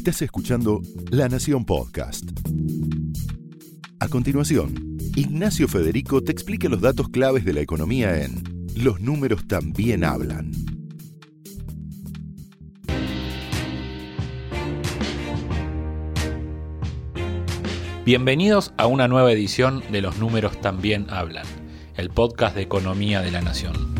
Estás escuchando La Nación Podcast. A continuación, Ignacio Federico te explica los datos claves de la economía en Los números también hablan. Bienvenidos a una nueva edición de Los números también hablan, el podcast de economía de la Nación.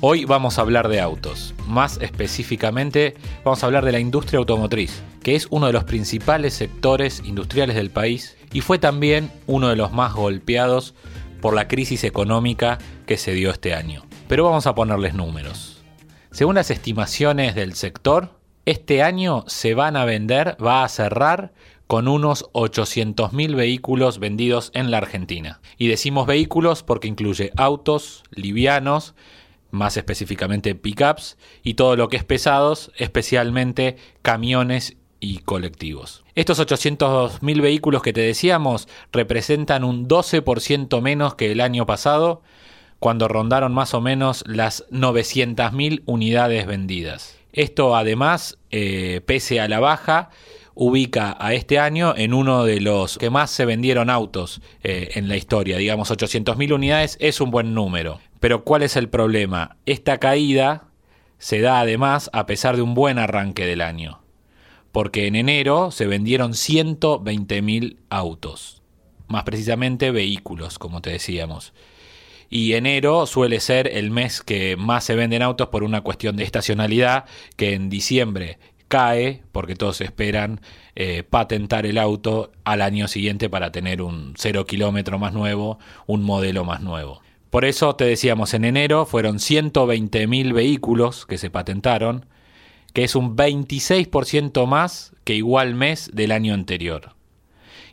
Hoy vamos a hablar de autos. Más específicamente, vamos a hablar de la industria automotriz, que es uno de los principales sectores industriales del país y fue también uno de los más golpeados por la crisis económica que se dio este año. Pero vamos a ponerles números. Según las estimaciones del sector, este año se van a vender, va a cerrar con unos 800.000 vehículos vendidos en la Argentina. Y decimos vehículos porque incluye autos, livianos, más específicamente pickups, y todo lo que es pesados, especialmente camiones y colectivos. Estos 800.000 vehículos que te decíamos representan un 12% menos que el año pasado, cuando rondaron más o menos las 900.000 unidades vendidas. Esto además, eh, pese a la baja, ubica a este año en uno de los que más se vendieron autos eh, en la historia. Digamos, 800.000 unidades es un buen número. Pero ¿cuál es el problema? Esta caída se da además a pesar de un buen arranque del año. Porque en enero se vendieron 120.000 autos. Más precisamente vehículos, como te decíamos. Y enero suele ser el mes que más se venden autos por una cuestión de estacionalidad, que en diciembre cae porque todos esperan eh, patentar el auto al año siguiente para tener un cero kilómetro más nuevo, un modelo más nuevo. Por eso te decíamos, en enero fueron 120.000 vehículos que se patentaron, que es un 26% más que igual mes del año anterior.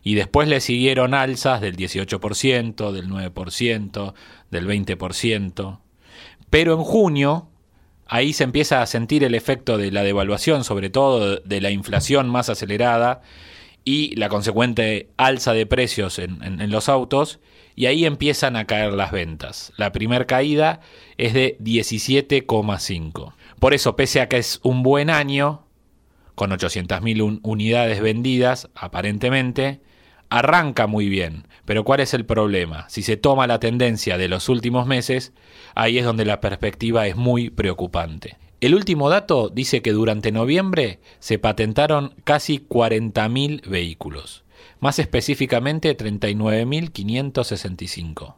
Y después le siguieron alzas del 18%, del 9%, del 20%. Pero en junio, ahí se empieza a sentir el efecto de la devaluación, sobre todo de la inflación más acelerada y la consecuente alza de precios en, los autos, y ahí empiezan a caer las ventas. La primera caída es de 17,5. Por eso, pese a que es un buen año, con 800.000 unidades vendidas, aparentemente, arranca muy bien, pero ¿cuál es el problema? Si se toma la tendencia de los últimos meses, ahí es donde la perspectiva es muy preocupante. El último dato dice que durante noviembre se patentaron casi 40.000 vehículos, más específicamente 39.565.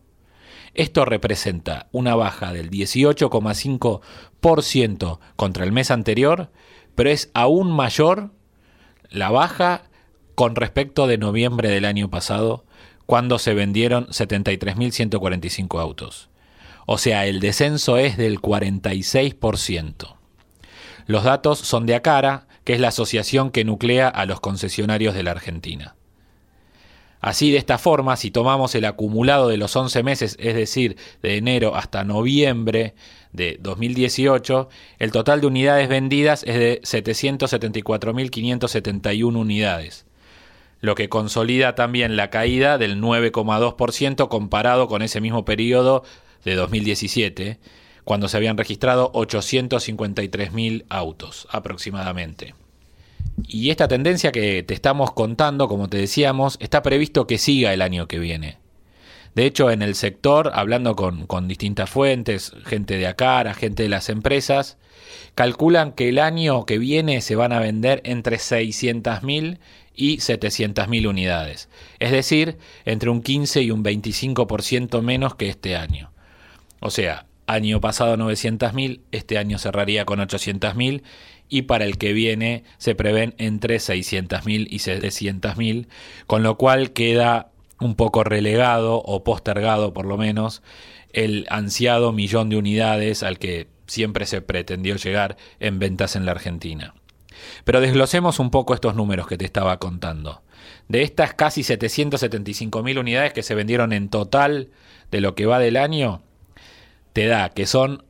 Esto representa una baja del 18,5% contra el mes anterior, pero es aún mayor la baja con respecto de noviembre del año pasado, cuando se vendieron 73.145 autos. O sea, el descenso es del 46%. Los datos son de Acara, que es la asociación que nuclea a los concesionarios de la Argentina. Así, de esta forma, si tomamos el acumulado de los 11 meses, es decir, de enero hasta noviembre de 2018, el total de unidades vendidas es de 774.571 unidades, lo que consolida también la caída del 9,2% comparado con ese mismo periodo de 2017, cuando se habían registrado 853.000 autos aproximadamente. Y esta tendencia que te estamos contando, como te decíamos, está previsto que siga el año que viene. De hecho, en el sector, hablando con, con distintas fuentes, gente de Acara, gente de las empresas, calculan que el año que viene se van a vender entre 600.000 y 700.000 unidades, es decir, entre un 15 y un 25% menos que este año. O sea, año pasado 900.000, este año cerraría con 800.000 y para el que viene se prevén entre 600.000 y 700.000, con lo cual queda un poco relegado o postergado por lo menos el ansiado millón de unidades al que siempre se pretendió llegar en ventas en la Argentina. Pero desglosemos un poco estos números que te estaba contando. De estas casi 775.000 unidades que se vendieron en total de lo que va del año, te da que son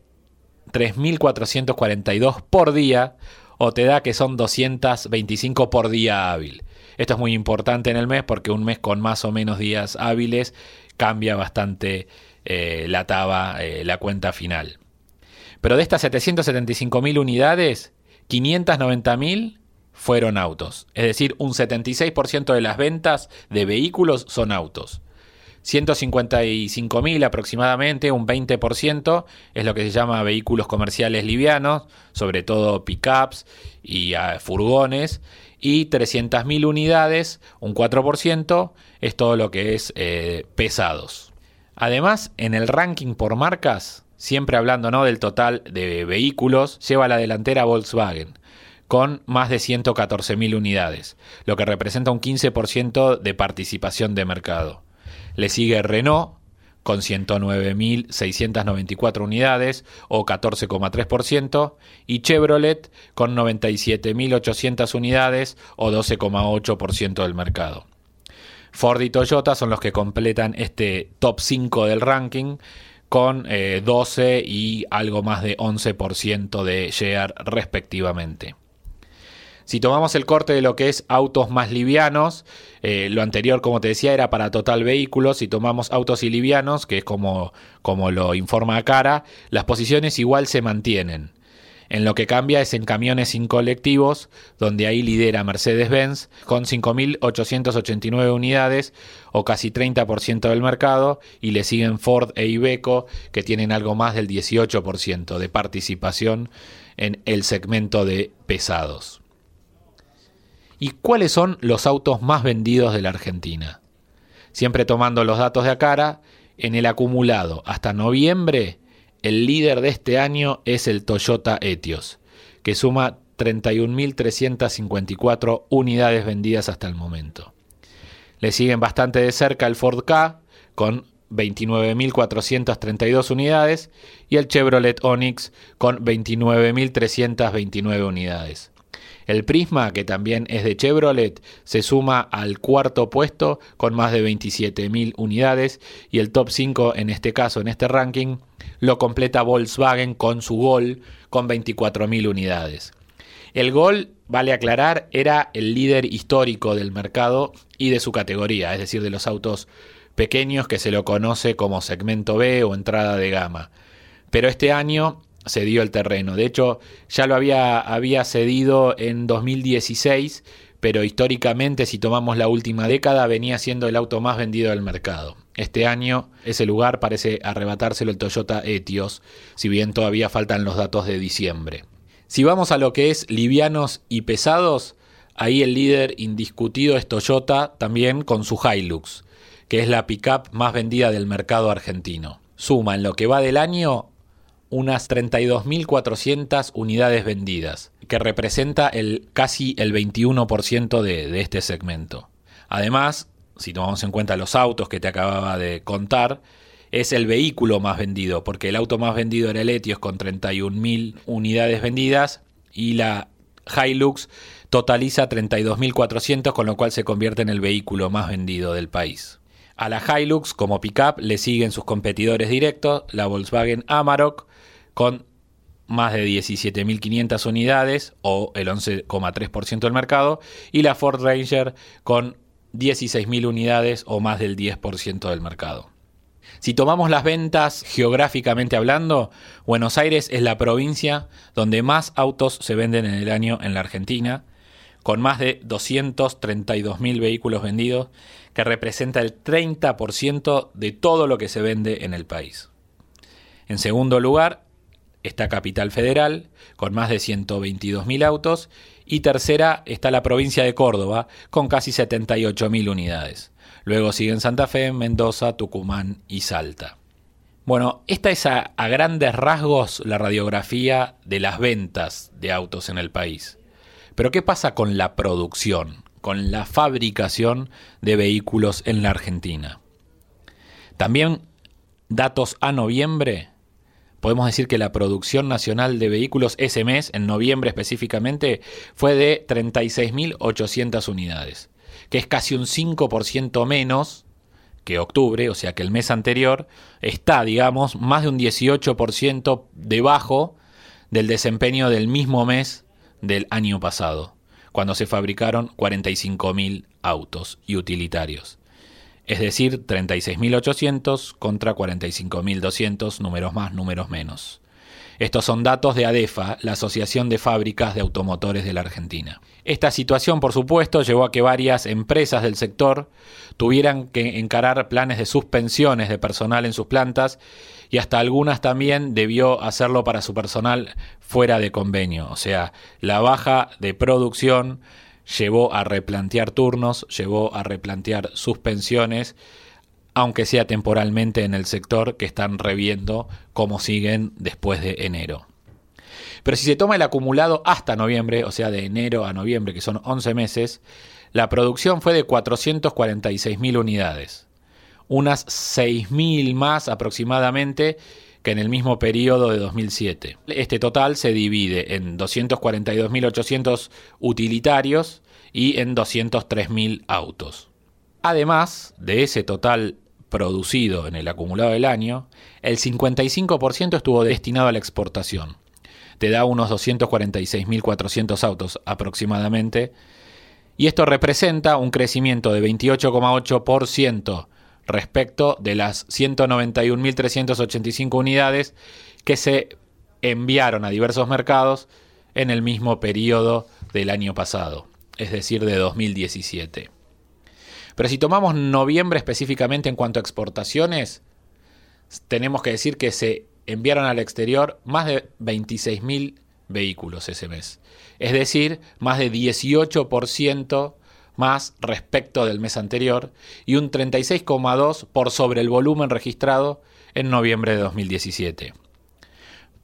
3.442 por día o te da que son 225 por día hábil. Esto es muy importante en el mes porque un mes con más o menos días hábiles cambia bastante eh, la taba, eh, la cuenta final. Pero de estas 775.000 unidades, 590.000 fueron autos. Es decir, un 76% de las ventas de vehículos son autos. 155.000 aproximadamente, un 20%, es lo que se llama vehículos comerciales livianos, sobre todo pickups y ah, furgones, y 300.000 unidades, un 4%, es todo lo que es eh, pesados. Además, en el ranking por marcas, siempre hablando ¿no? del total de vehículos, lleva la delantera Volkswagen con más de 114.000 unidades, lo que representa un 15% de participación de mercado. Le sigue Renault con 109.694 unidades o 14,3% y Chevrolet con 97.800 unidades o 12,8% del mercado. Ford y Toyota son los que completan este top 5 del ranking con 12 eh, y algo más de 11% de share respectivamente. Si tomamos el corte de lo que es autos más livianos, eh, lo anterior, como te decía, era para total vehículos. Si tomamos autos y livianos, que es como, como lo informa Cara, las posiciones igual se mantienen. En lo que cambia es en camiones sin colectivos, donde ahí lidera Mercedes-Benz con 5.889 unidades o casi 30% del mercado, y le siguen Ford e Iveco, que tienen algo más del 18% de participación en el segmento de pesados. ¿Y cuáles son los autos más vendidos de la Argentina? Siempre tomando los datos de Acara, en el acumulado hasta noviembre, el líder de este año es el Toyota Etios, que suma 31.354 unidades vendidas hasta el momento. Le siguen bastante de cerca el Ford K, con 29.432 unidades, y el Chevrolet Onix, con 29.329 unidades. El Prisma, que también es de Chevrolet, se suma al cuarto puesto con más de 27.000 unidades y el top 5 en este caso, en este ranking, lo completa Volkswagen con su Gol con 24.000 unidades. El Gol, vale aclarar, era el líder histórico del mercado y de su categoría, es decir, de los autos pequeños que se lo conoce como segmento B o entrada de gama. Pero este año se dio el terreno. De hecho, ya lo había, había cedido en 2016, pero históricamente, si tomamos la última década, venía siendo el auto más vendido del mercado. Este año ese lugar parece arrebatárselo el Toyota Etios, si bien todavía faltan los datos de diciembre. Si vamos a lo que es livianos y pesados, ahí el líder indiscutido es Toyota, también con su Hilux, que es la pickup más vendida del mercado argentino. Suma en lo que va del año unas 32.400 unidades vendidas, que representa el, casi el 21% de, de este segmento. Además, si tomamos en cuenta los autos que te acababa de contar, es el vehículo más vendido, porque el auto más vendido era el Etios con 31.000 unidades vendidas y la Hilux totaliza 32.400, con lo cual se convierte en el vehículo más vendido del país. A la Hilux como pickup le siguen sus competidores directos, la Volkswagen Amarok con más de 17.500 unidades o el 11,3% del mercado y la Ford Ranger con 16.000 unidades o más del 10% del mercado. Si tomamos las ventas geográficamente hablando, Buenos Aires es la provincia donde más autos se venden en el año en la Argentina, con más de 232.000 vehículos vendidos, que representa el 30% de todo lo que se vende en el país. En segundo lugar, está Capital Federal, con más de 122.000 autos, y tercera está la provincia de Córdoba, con casi 78.000 unidades. Luego siguen Santa Fe, Mendoza, Tucumán y Salta. Bueno, esta es a, a grandes rasgos la radiografía de las ventas de autos en el país. Pero ¿qué pasa con la producción, con la fabricación de vehículos en la Argentina? También datos a noviembre podemos decir que la producción nacional de vehículos ese mes, en noviembre específicamente, fue de 36.800 unidades, que es casi un 5% menos que octubre, o sea que el mes anterior está, digamos, más de un 18% debajo del desempeño del mismo mes del año pasado, cuando se fabricaron 45.000 autos y utilitarios es decir, 36.800 contra 45.200, números más, números menos. Estos son datos de ADEFA, la Asociación de Fábricas de Automotores de la Argentina. Esta situación, por supuesto, llevó a que varias empresas del sector tuvieran que encarar planes de suspensiones de personal en sus plantas y hasta algunas también debió hacerlo para su personal fuera de convenio. O sea, la baja de producción llevó a replantear turnos, llevó a replantear suspensiones aunque sea temporalmente en el sector que están reviendo cómo siguen después de enero. Pero si se toma el acumulado hasta noviembre, o sea, de enero a noviembre, que son 11 meses, la producción fue de 446.000 unidades, unas 6.000 más aproximadamente que en el mismo periodo de 2007. Este total se divide en 242.800 utilitarios y en 203.000 autos. Además de ese total producido en el acumulado del año, el 55% estuvo destinado a la exportación. Te da unos 246.400 autos aproximadamente, y esto representa un crecimiento de 28,8% respecto de las 191.385 unidades que se enviaron a diversos mercados en el mismo periodo del año pasado, es decir, de 2017. Pero si tomamos noviembre específicamente en cuanto a exportaciones, tenemos que decir que se enviaron al exterior más de 26.000 vehículos ese mes. Es decir, más de 18% más respecto del mes anterior y un 36,2% por sobre el volumen registrado en noviembre de 2017.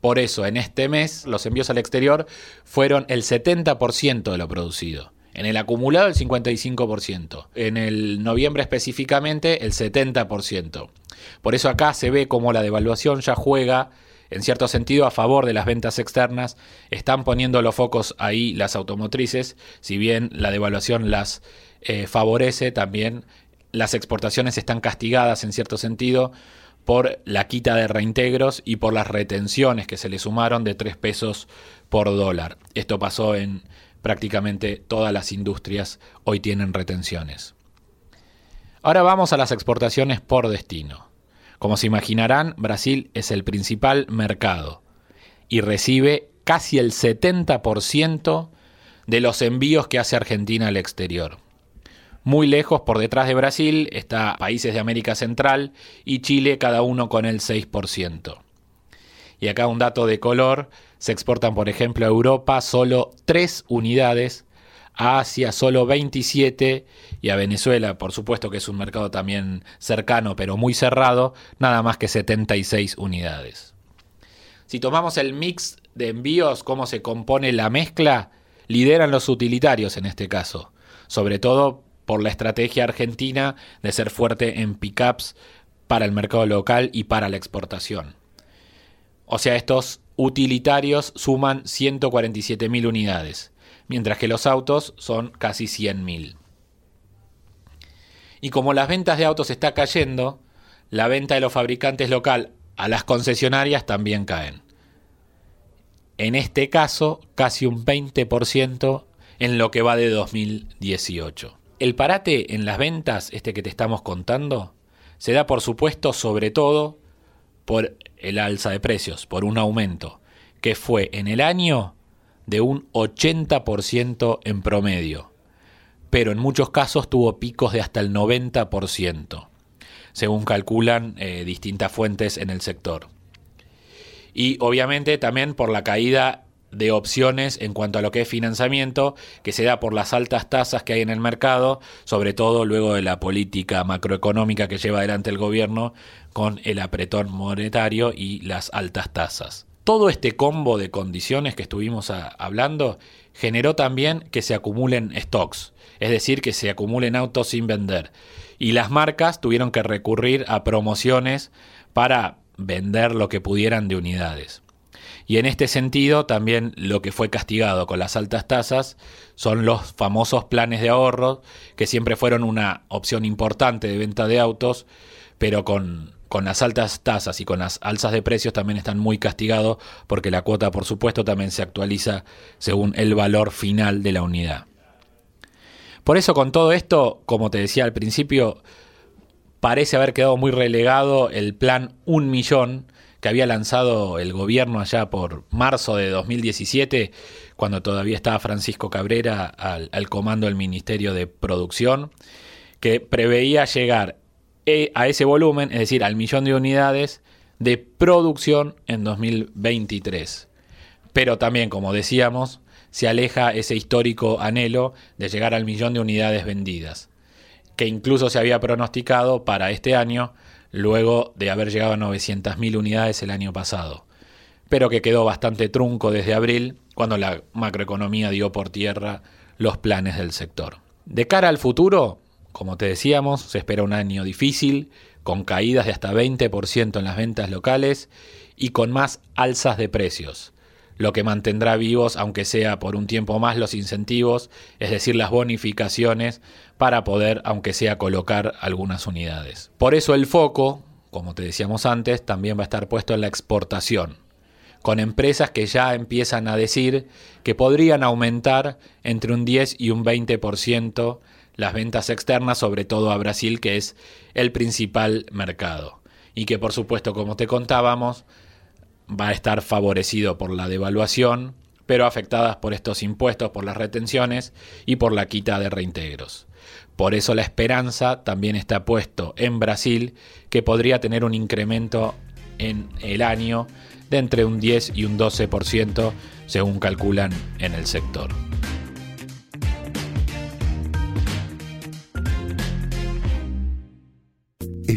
Por eso, en este mes, los envíos al exterior fueron el 70% de lo producido. En el acumulado el 55%. En el noviembre específicamente el 70%. Por eso acá se ve como la devaluación ya juega en cierto sentido a favor de las ventas externas. Están poniendo los focos ahí las automotrices. Si bien la devaluación las eh, favorece, también las exportaciones están castigadas en cierto sentido por la quita de reintegros y por las retenciones que se le sumaron de 3 pesos por dólar. Esto pasó en prácticamente todas las industrias hoy tienen retenciones. Ahora vamos a las exportaciones por destino. Como se imaginarán, Brasil es el principal mercado y recibe casi el 70% de los envíos que hace Argentina al exterior. Muy lejos por detrás de Brasil está países de América Central y Chile cada uno con el 6%. Y acá un dato de color, se exportan por ejemplo a Europa solo 3 unidades, a Asia solo 27 y a Venezuela, por supuesto que es un mercado también cercano pero muy cerrado, nada más que 76 unidades. Si tomamos el mix de envíos, cómo se compone la mezcla, lideran los utilitarios en este caso, sobre todo por la estrategia argentina de ser fuerte en pickups para el mercado local y para la exportación. O sea, estos utilitarios suman 147.000 unidades, mientras que los autos son casi 100.000. Y como las ventas de autos está cayendo, la venta de los fabricantes local a las concesionarias también caen. En este caso, casi un 20% en lo que va de 2018. El parate en las ventas, este que te estamos contando, se da por supuesto sobre todo por el alza de precios, por un aumento, que fue en el año de un 80% en promedio, pero en muchos casos tuvo picos de hasta el 90%, según calculan eh, distintas fuentes en el sector. Y obviamente también por la caída de opciones en cuanto a lo que es financiamiento, que se da por las altas tasas que hay en el mercado, sobre todo luego de la política macroeconómica que lleva adelante el gobierno con el apretón monetario y las altas tasas. Todo este combo de condiciones que estuvimos hablando generó también que se acumulen stocks, es decir, que se acumulen autos sin vender. Y las marcas tuvieron que recurrir a promociones para vender lo que pudieran de unidades. Y en este sentido, también lo que fue castigado con las altas tasas son los famosos planes de ahorro, que siempre fueron una opción importante de venta de autos, pero con, con las altas tasas y con las alzas de precios también están muy castigados porque la cuota, por supuesto, también se actualiza según el valor final de la unidad. Por eso, con todo esto, como te decía al principio, parece haber quedado muy relegado el plan un millón que había lanzado el gobierno allá por marzo de 2017, cuando todavía estaba Francisco Cabrera al, al comando del Ministerio de Producción, que preveía llegar a ese volumen, es decir, al millón de unidades de producción en 2023. Pero también, como decíamos, se aleja ese histórico anhelo de llegar al millón de unidades vendidas, que incluso se había pronosticado para este año, luego de haber llegado a 900.000 unidades el año pasado, pero que quedó bastante trunco desde abril, cuando la macroeconomía dio por tierra los planes del sector. De cara al futuro, como te decíamos, se espera un año difícil, con caídas de hasta 20% en las ventas locales y con más alzas de precios, lo que mantendrá vivos, aunque sea por un tiempo más, los incentivos, es decir, las bonificaciones, para poder, aunque sea, colocar algunas unidades. Por eso el foco, como te decíamos antes, también va a estar puesto en la exportación, con empresas que ya empiezan a decir que podrían aumentar entre un 10 y un 20% las ventas externas, sobre todo a Brasil, que es el principal mercado. Y que por supuesto, como te contábamos, va a estar favorecido por la devaluación, pero afectadas por estos impuestos, por las retenciones y por la quita de reintegros. Por eso la esperanza también está puesto en Brasil, que podría tener un incremento en el año de entre un 10 y un 12%, según calculan en el sector.